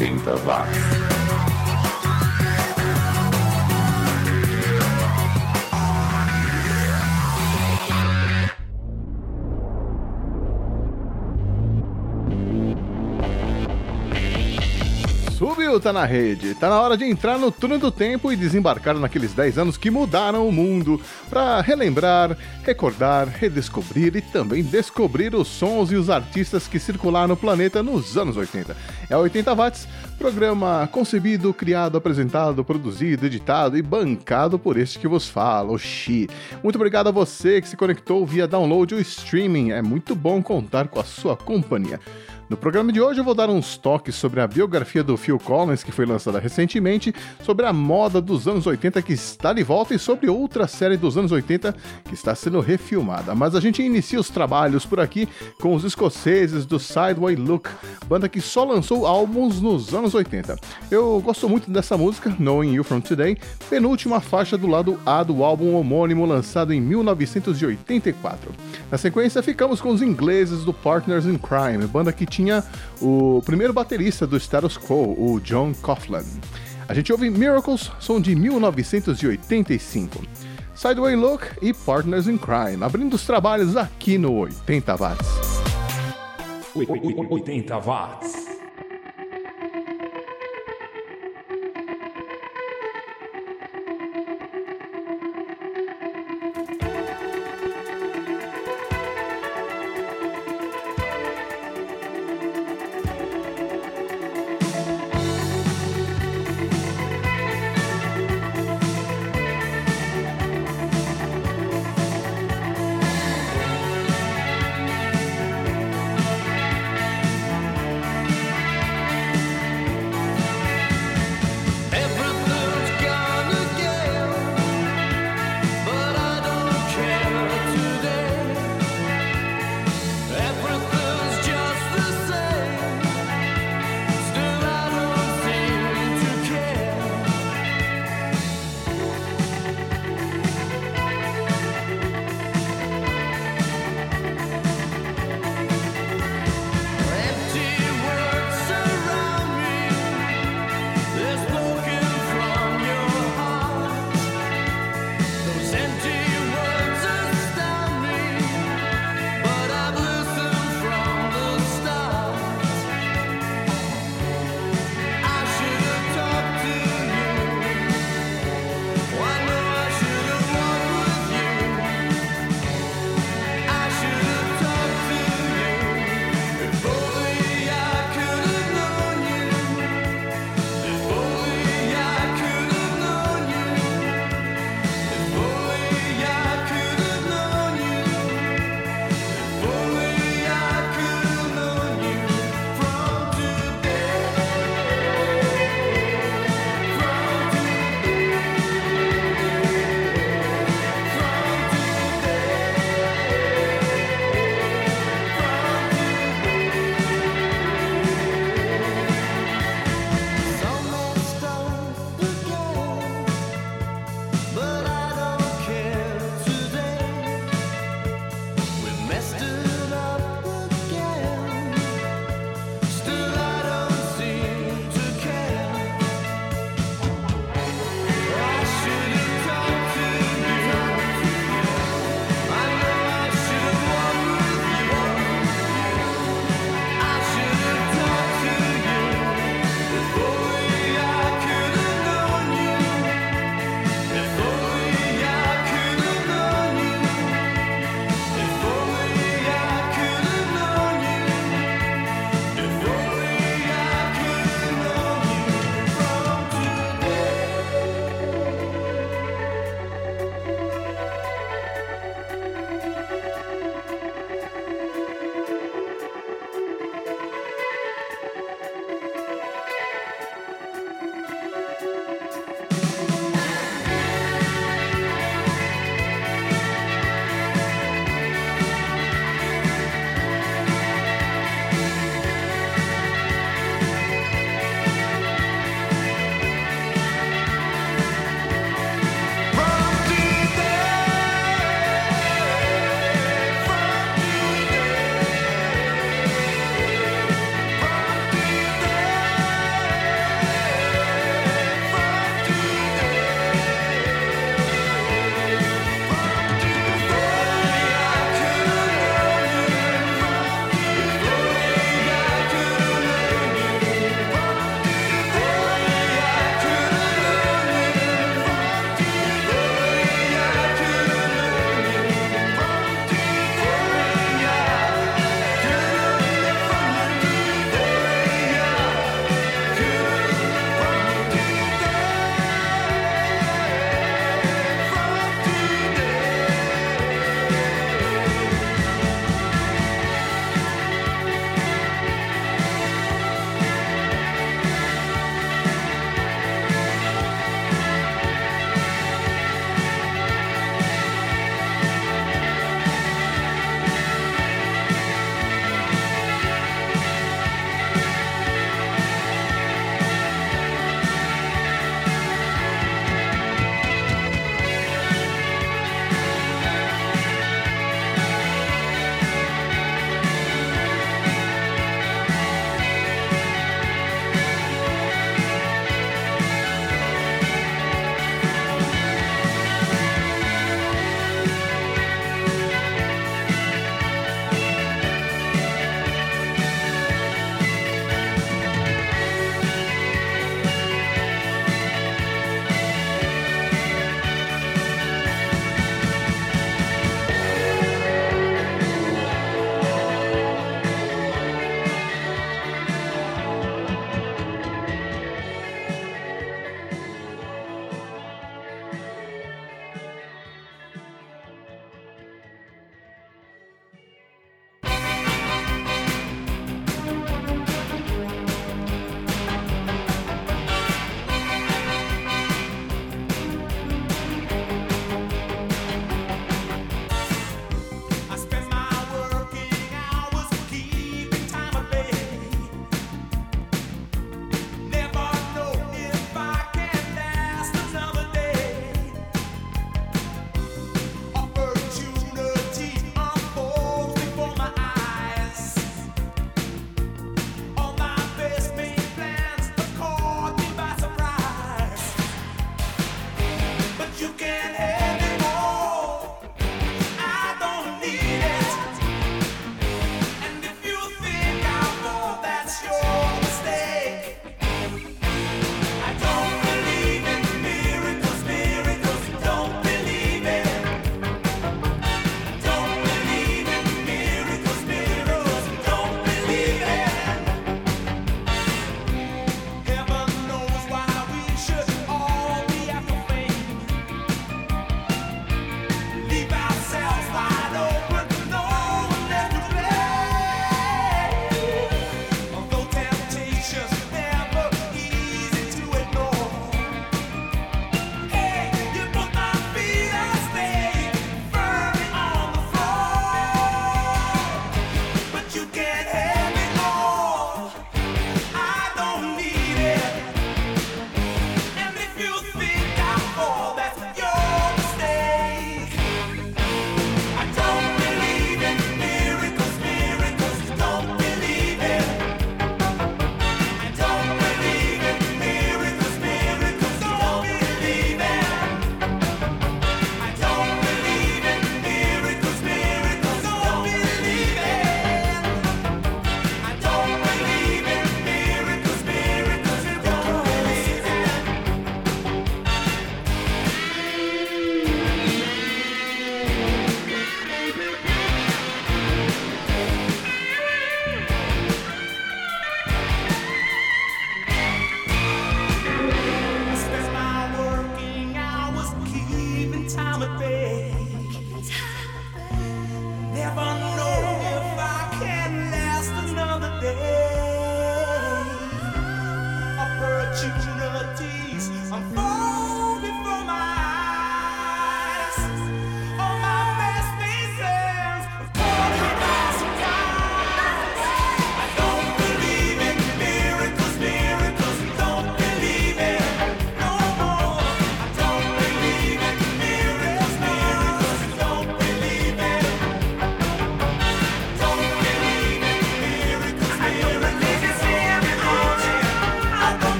80 watts. Subiu, tá na rede. Tá na hora de entrar no túnel do tempo e desembarcar naqueles 10 anos que mudaram o mundo para relembrar, recordar, redescobrir e também descobrir os sons e os artistas que circularam no planeta nos anos 80. É 80 watts, programa concebido, criado, apresentado, produzido, editado e bancado por este que vos fala, o Xi. Muito obrigado a você que se conectou via download ou streaming. É muito bom contar com a sua companhia. No programa de hoje eu vou dar uns toques sobre a biografia do Phil Collins, que foi lançada recentemente, sobre a moda dos anos 80 que está de volta e sobre outra série dos anos 80 que está sendo refilmada. Mas a gente inicia os trabalhos por aqui com os escoceses do Sideway Look, banda que só lançou álbuns nos anos 80. Eu gosto muito dessa música, Knowing You From Today, penúltima faixa do lado A do álbum homônimo lançado em 1984. Na sequência, ficamos com os ingleses do Partners in Crime, banda que tinha tinha o primeiro baterista do status quo, o John Coughlin. A gente ouve Miracles, som de 1985. Sideway Look e Partners in Crime, abrindo os trabalhos aqui no 80 Watts. 80 Watts.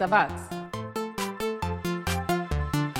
80 watts.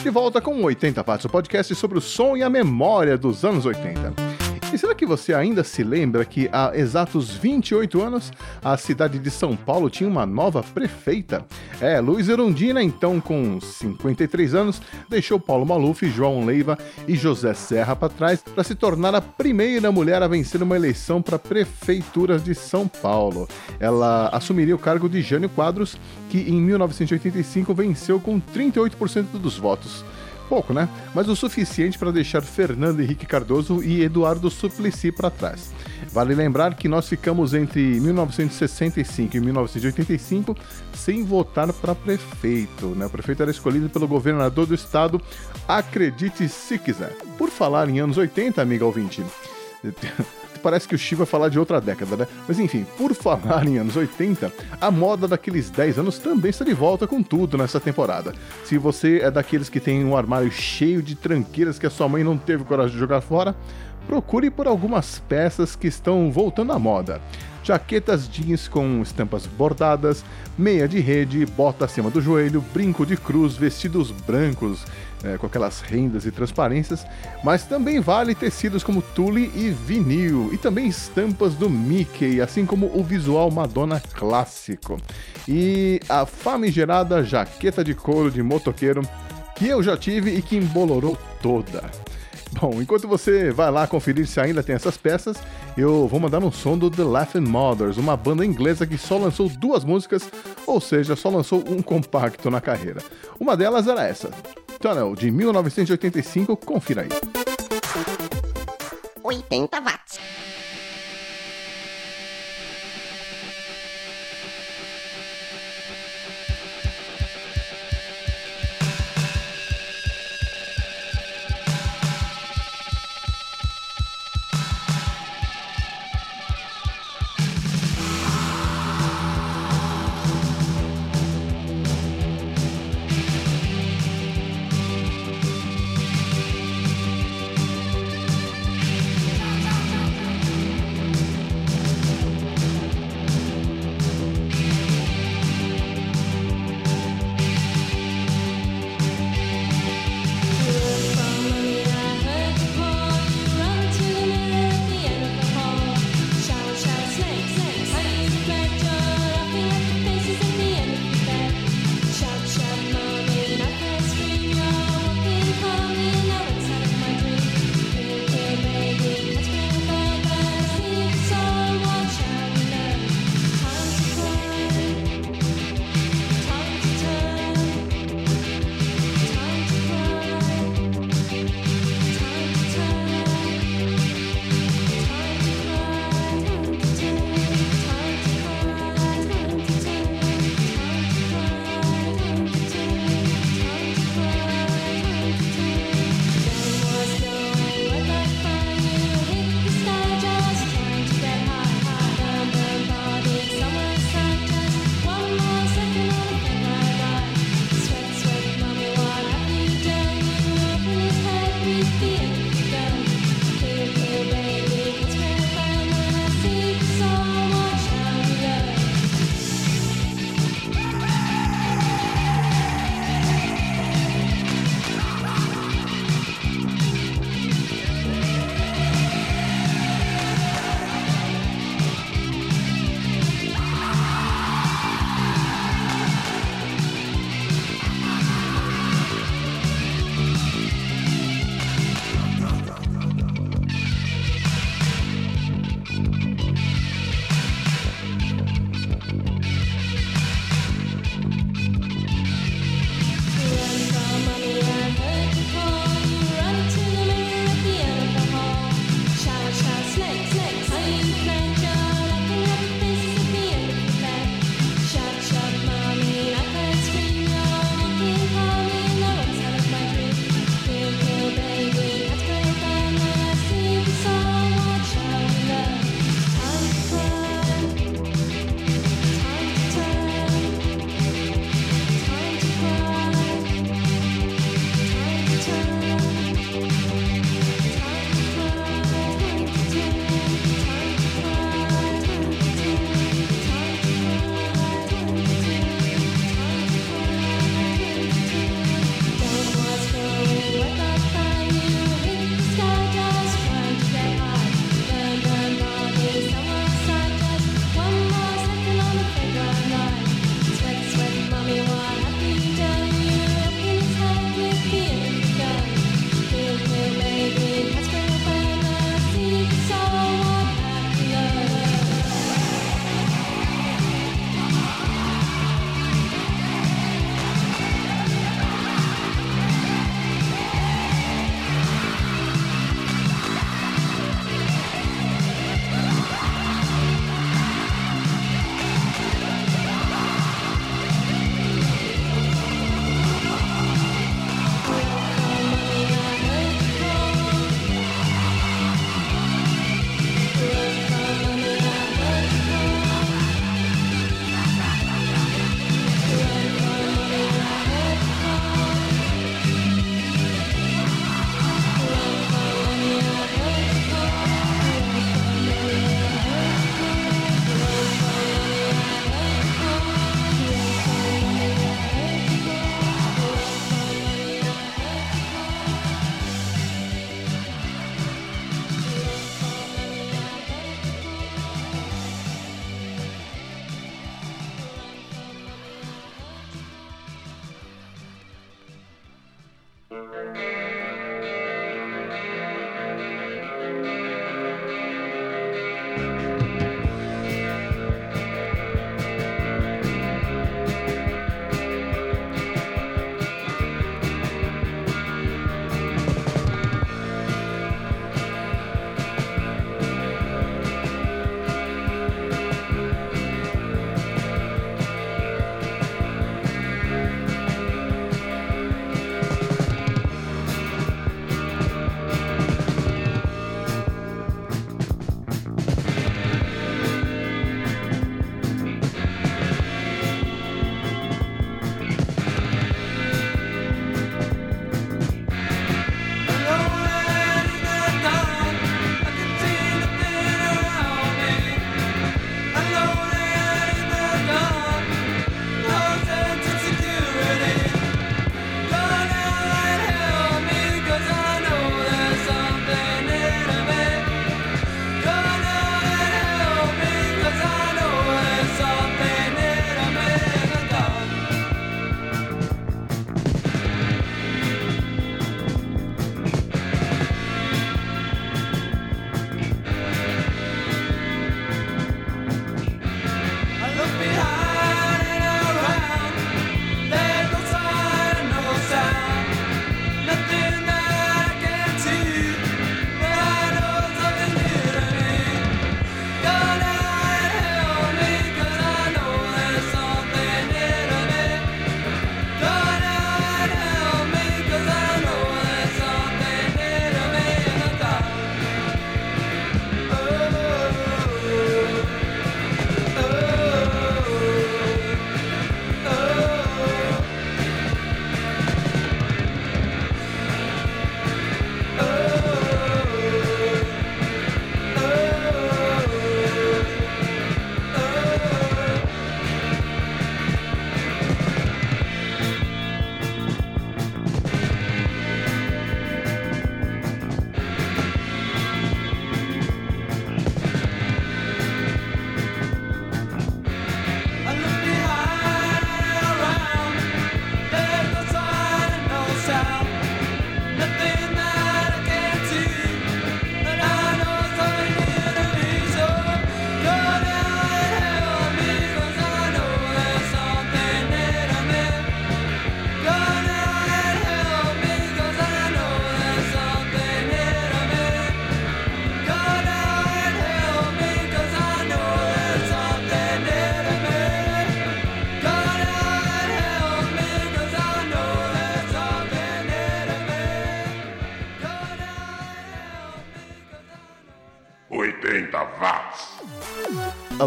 De volta com 80 Watts, o podcast sobre o som e a memória dos anos 80. E será que você ainda se lembra que há exatos 28 anos a cidade de São Paulo tinha uma nova prefeita? É, Luiz Erundina, então com 53 anos, deixou Paulo Maluf, João Leiva e José Serra para trás para se tornar a primeira mulher a vencer uma eleição para prefeituras de São Paulo. Ela assumiria o cargo de Jânio Quadros, que em 1985 venceu com 38% dos votos. Pouco, né? Mas o suficiente para deixar Fernando Henrique Cardoso e Eduardo Suplicy para trás. Vale lembrar que nós ficamos entre 1965 e 1985 sem votar para prefeito. Né? O prefeito era escolhido pelo governador do estado, acredite se quiser. Por falar em anos 80, amiga ouvinte, parece que o Chico vai falar de outra década, né? Mas enfim, por falar em anos 80, a moda daqueles 10 anos também está de volta com tudo nessa temporada. Se você é daqueles que tem um armário cheio de tranqueiras que a sua mãe não teve coragem de jogar fora, procure por algumas peças que estão voltando à moda jaquetas jeans com estampas bordadas, meia de rede, bota acima do joelho, brinco de cruz, vestidos brancos é, com aquelas rendas e transparências, mas também vale tecidos como tule e vinil, e também estampas do Mickey, assim como o visual Madonna clássico. E a famigerada jaqueta de couro de motoqueiro que eu já tive e que embolorou toda. Bom, enquanto você vai lá conferir se ainda tem essas peças, eu vou mandar um som do The Laughing Mothers, uma banda inglesa que só lançou duas músicas, ou seja, só lançou um compacto na carreira. Uma delas era essa, Tunnel, de 1985, confira aí. 80 watts.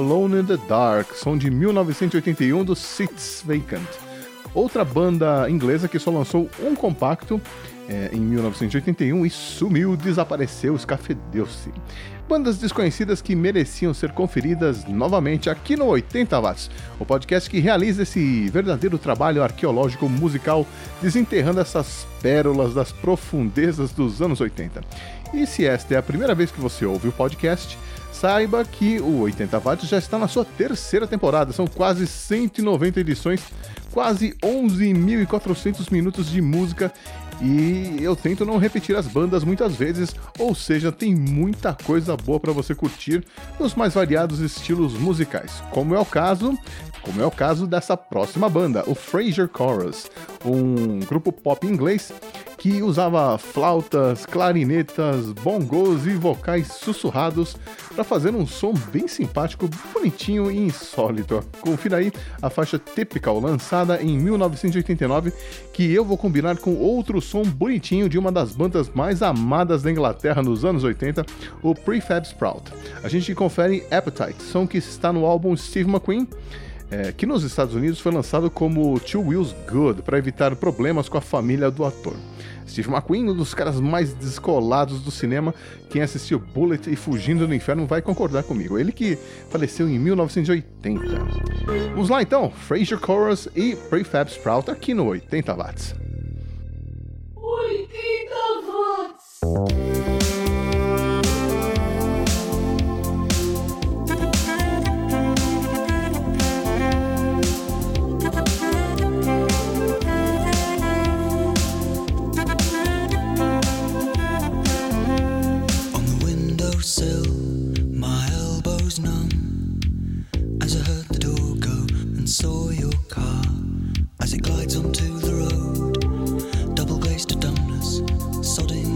Alone in the Dark, som de 1981 do Sits Vacant. Outra banda inglesa que só lançou um compacto é, em 1981 e sumiu, desapareceu, escafedeu-se. Bandas desconhecidas que mereciam ser conferidas novamente aqui no 80 Watts, o podcast que realiza esse verdadeiro trabalho arqueológico musical, desenterrando essas pérolas das profundezas dos anos 80. E se esta é a primeira vez que você ouve o podcast, saiba que o 80 Watts já está na sua terceira temporada, são quase 190 edições, quase 11.400 minutos de música. E eu tento não repetir as bandas muitas vezes, ou seja, tem muita coisa boa para você curtir nos mais variados estilos musicais, como é o caso, como é o caso dessa próxima banda, o Fraser Chorus, um grupo pop inglês que usava flautas, clarinetas, bongos e vocais sussurrados para fazer um som bem simpático, bonitinho e insólito. Confira aí a faixa Typical, lançada em 1989, que eu vou combinar com outro som bonitinho de uma das bandas mais amadas da Inglaterra nos anos 80, o Prefab Sprout. A gente confere Appetite, som que está no álbum Steve McQueen é, que nos Estados Unidos foi lançado como Two Wheels Good para evitar problemas com a família do ator. Steve McQueen, um dos caras mais descolados do cinema, quem assistiu Bullet e Fugindo do Inferno vai concordar comigo. Ele que faleceu em 1980. Vamos lá então, Fraser Chorus e Prefab Sprout aqui no 80 Watts. 80 Watts! saw your car as it glides onto the road, double glazed to dumbness, sodding.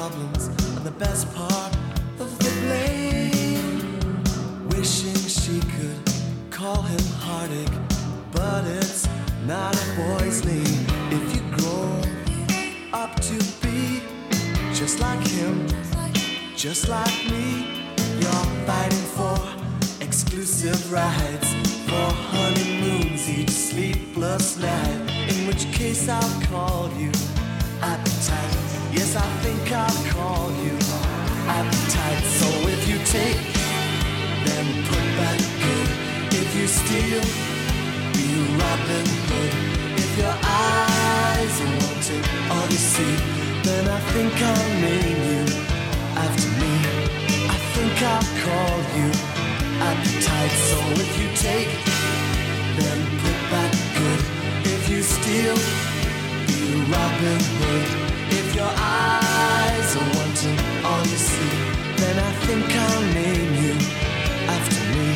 Problems and the best part of the blame. Wishing she could call him heartache, but it's not a boy's name. If you grow up to be just like him, just like me, you're fighting for exclusive rights, for honeymoons each sleepless night. In which case I'll call you appetite. Yes, I think I'll call you appetite. So if you take, then put back good. If you steal, be Robin Hood. If your eyes are wanting all you see, then I think I'll name you after me. I think I'll call you appetite. So if you take, then put back good. If you steal, be Robin Hood. Your eyes are wanting all you see, then I think I'll name you after me.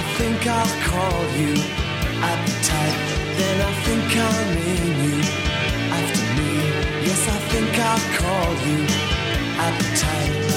I think I'll call you appetite. Then I think I'll name you after me. Yes, I think I'll call you appetite.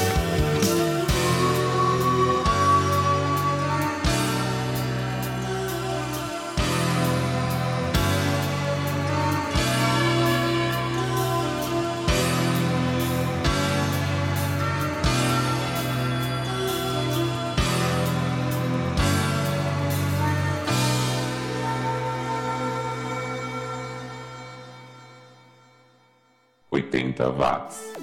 Oitenta watts.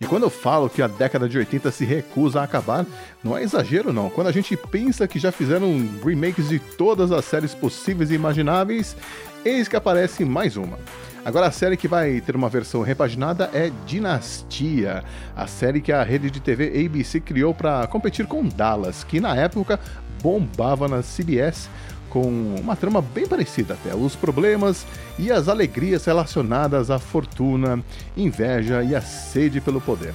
E quando eu falo que a década de 80 se recusa a acabar, não é exagero não. Quando a gente pensa que já fizeram remakes de todas as séries possíveis e imagináveis, eis que aparece mais uma. Agora a série que vai ter uma versão repaginada é Dinastia, a série que a rede de TV ABC criou para competir com Dallas, que na época bombava na CBS com uma trama bem parecida até. Os problemas e as alegrias relacionadas à fortuna, inveja e a sede pelo poder.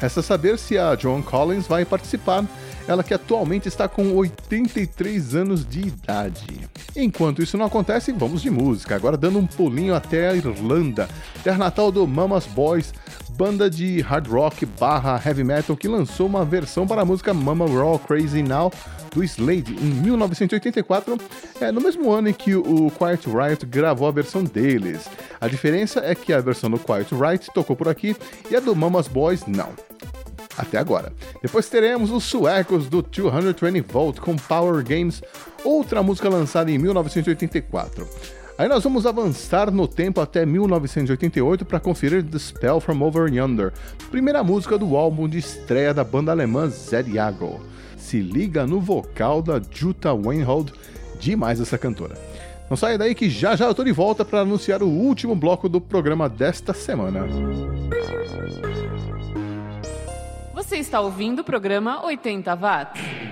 Resta saber se a Joan Collins vai participar, ela que atualmente está com 83 anos de idade. Enquanto isso não acontece, vamos de música, agora dando um pulinho até a Irlanda, terra natal do Mama's Boys, banda de hard rock barra heavy metal que lançou uma versão para a música Mama Raw Crazy Now do Slade em 1984, é, no mesmo ano em que o Quiet Riot gravou a versão deles. A diferença é que a versão do Quiet Riot tocou por aqui e a do Mama's Boys não. Até agora. Depois teremos os suecos do 220 Volt com Power Games, outra música lançada em 1984. Aí nós vamos avançar no tempo até 1988 para conferir The Spell from Over Yonder, primeira música do álbum de estreia da banda alemã Zed Yago. Se liga no vocal da Jutta Weinhold, demais essa cantora. Não saia daí que já já eu tô de volta para anunciar o último bloco do programa desta semana. Você está ouvindo o programa 80 Watts.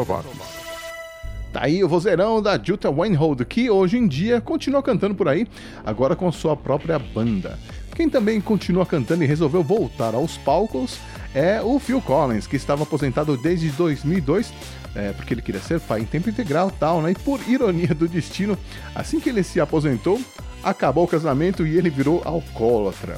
80 watts. Tá aí o vozeirão da Jutta Weinhold, que hoje em dia continua cantando por aí, agora com sua própria banda. Quem também continua cantando e resolveu voltar aos palcos é o Phil Collins, que estava aposentado desde 2002, é, porque ele queria ser pai em tempo integral tal, né? E por ironia do destino, assim que ele se aposentou, acabou o casamento e ele virou alcoólatra.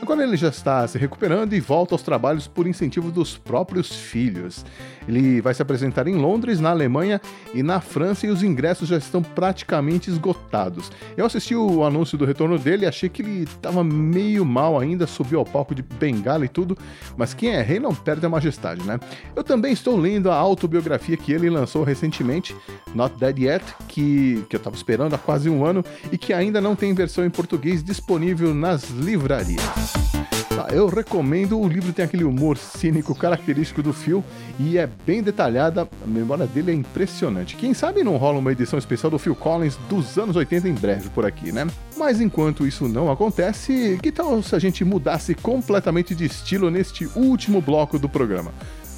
Agora ele já está se recuperando e volta aos trabalhos por incentivo dos próprios filhos. Ele vai se apresentar em Londres, na Alemanha e na França e os ingressos já estão praticamente esgotados. Eu assisti o anúncio do retorno dele e achei que ele estava meio mal ainda, subiu ao palco de bengala e tudo, mas quem é rei não perde a majestade, né? Eu também estou lendo a autobiografia que ele lançou recentemente, Not Dead Yet, que, que eu estava esperando há quase um ano e que ainda não tem versão em português disponível nas livrarias. Tá, eu recomendo, o livro tem aquele humor cínico característico do Phil e é bem detalhada, a memória dele é impressionante. Quem sabe não rola uma edição especial do Phil Collins dos anos 80 em breve por aqui, né? Mas enquanto isso não acontece, que tal se a gente mudasse completamente de estilo neste último bloco do programa?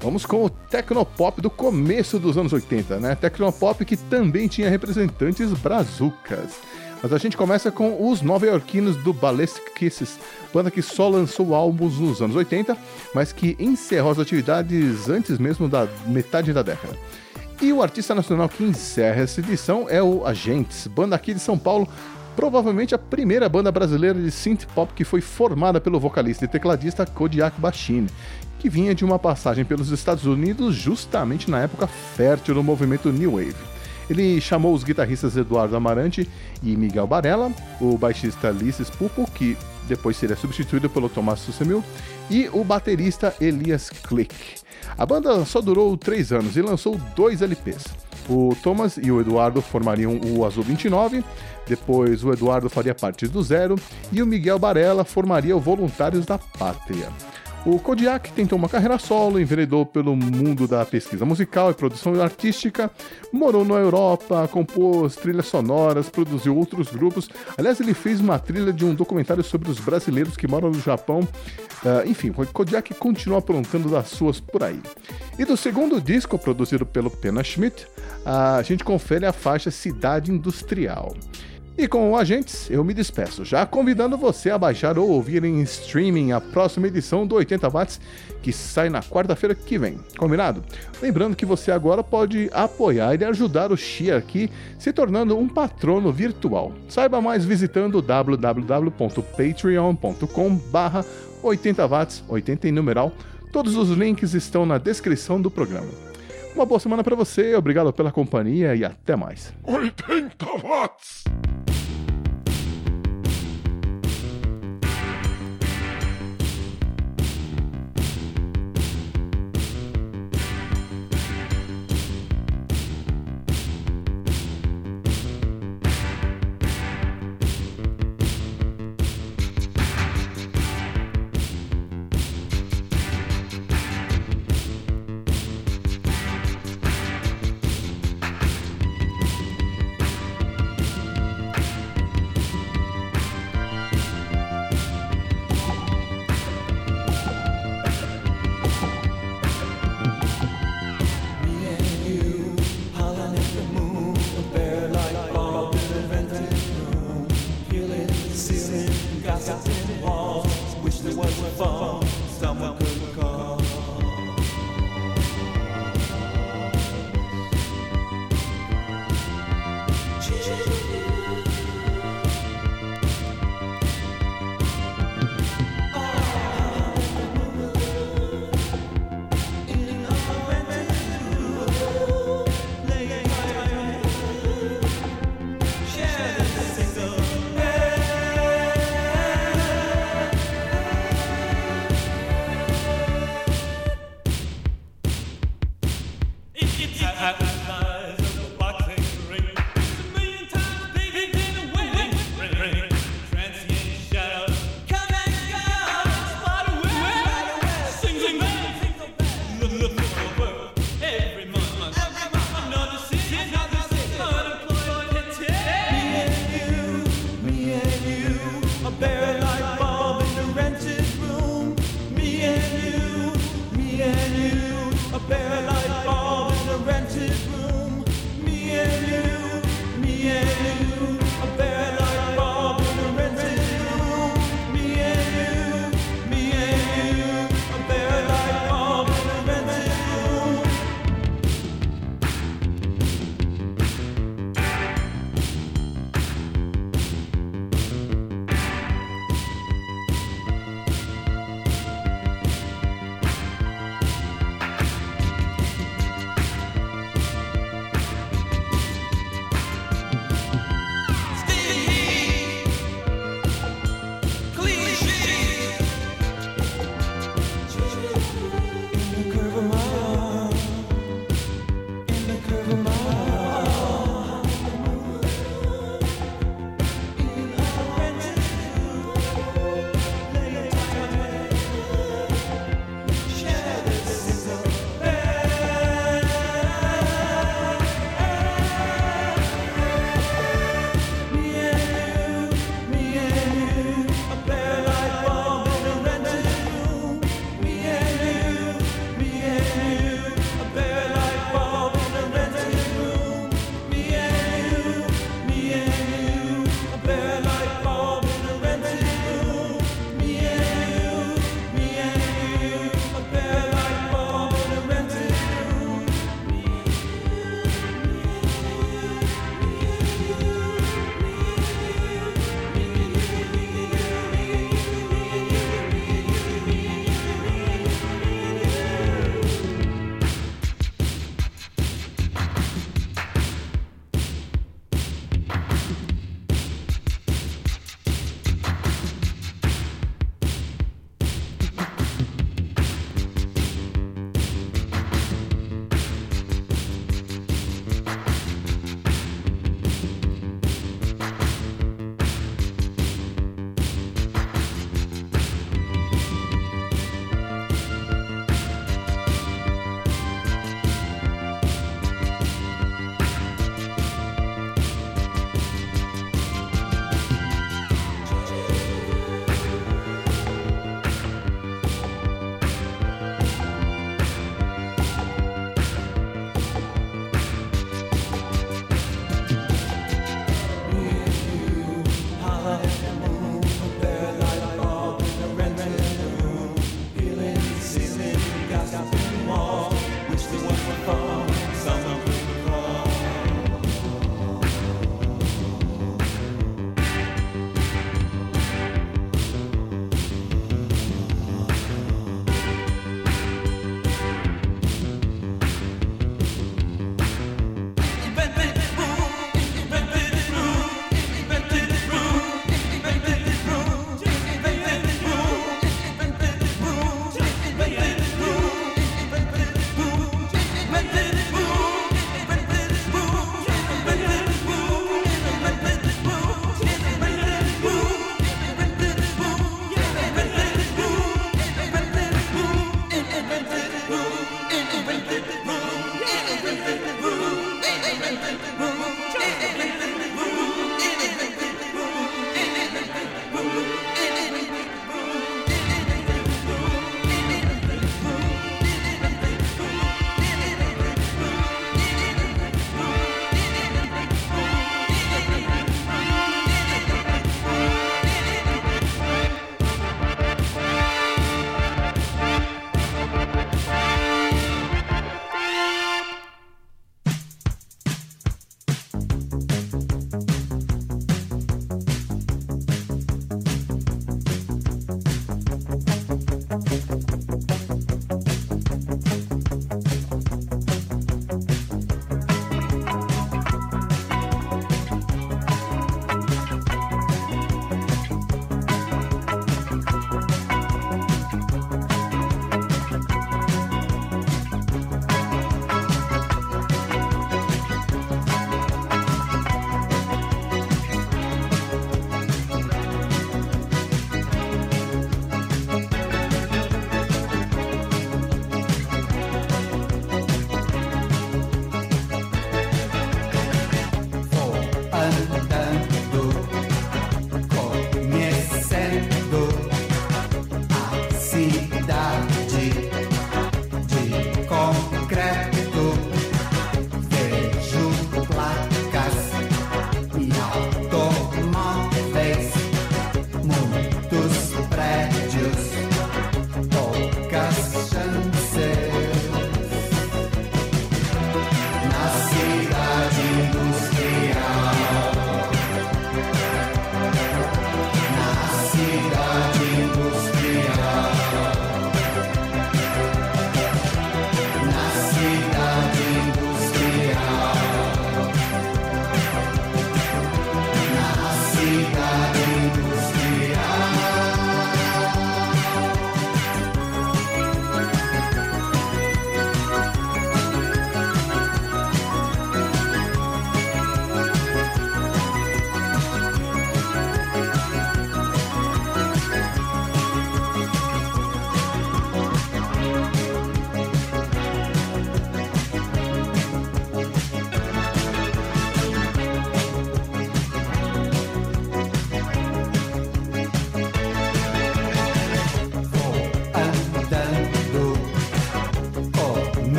Vamos com o Tecnopop do começo dos anos 80, né? Tecnopop que também tinha representantes brazucas. Mas a gente começa com os nova-iorquinos do Ballistic Kisses, banda que só lançou álbuns nos anos 80, mas que encerrou as atividades antes mesmo da metade da década. E o artista nacional que encerra essa edição é o Agentes, banda aqui de São Paulo, provavelmente a primeira banda brasileira de synth pop que foi formada pelo vocalista e tecladista Kodiak Bashine, que vinha de uma passagem pelos Estados Unidos justamente na época fértil do movimento New Wave. Ele chamou os guitarristas Eduardo Amarante e Miguel Barella, o baixista Ulisses Pupo, que depois seria substituído pelo Tomás Sussemil, e o baterista Elias Klick. A banda só durou três anos e lançou dois LPs. O Thomas e o Eduardo formariam o Azul 29, depois o Eduardo faria parte do Zero e o Miguel Barella formaria o Voluntários da Pátria. O Kodiak tentou uma carreira solo, enveredou pelo mundo da pesquisa musical e produção artística, morou na Europa, compôs trilhas sonoras, produziu outros grupos. Aliás, ele fez uma trilha de um documentário sobre os brasileiros que moram no Japão. Uh, enfim, o Kodiak continua aprontando das suas por aí. E do segundo disco, produzido pelo Pena Schmidt, a gente confere a faixa Cidade Industrial. E com o Agentes, eu me despeço, já convidando você a baixar ou ouvir em streaming a próxima edição do 80 Watts, que sai na quarta-feira que vem. Combinado? Lembrando que você agora pode apoiar e ajudar o Xi aqui, se tornando um patrono virtual. Saiba mais visitando www.patreon.com barra 80 watts, 80 em numeral. Todos os links estão na descrição do programa. Uma boa semana para você, obrigado pela companhia e até mais. 80 watts!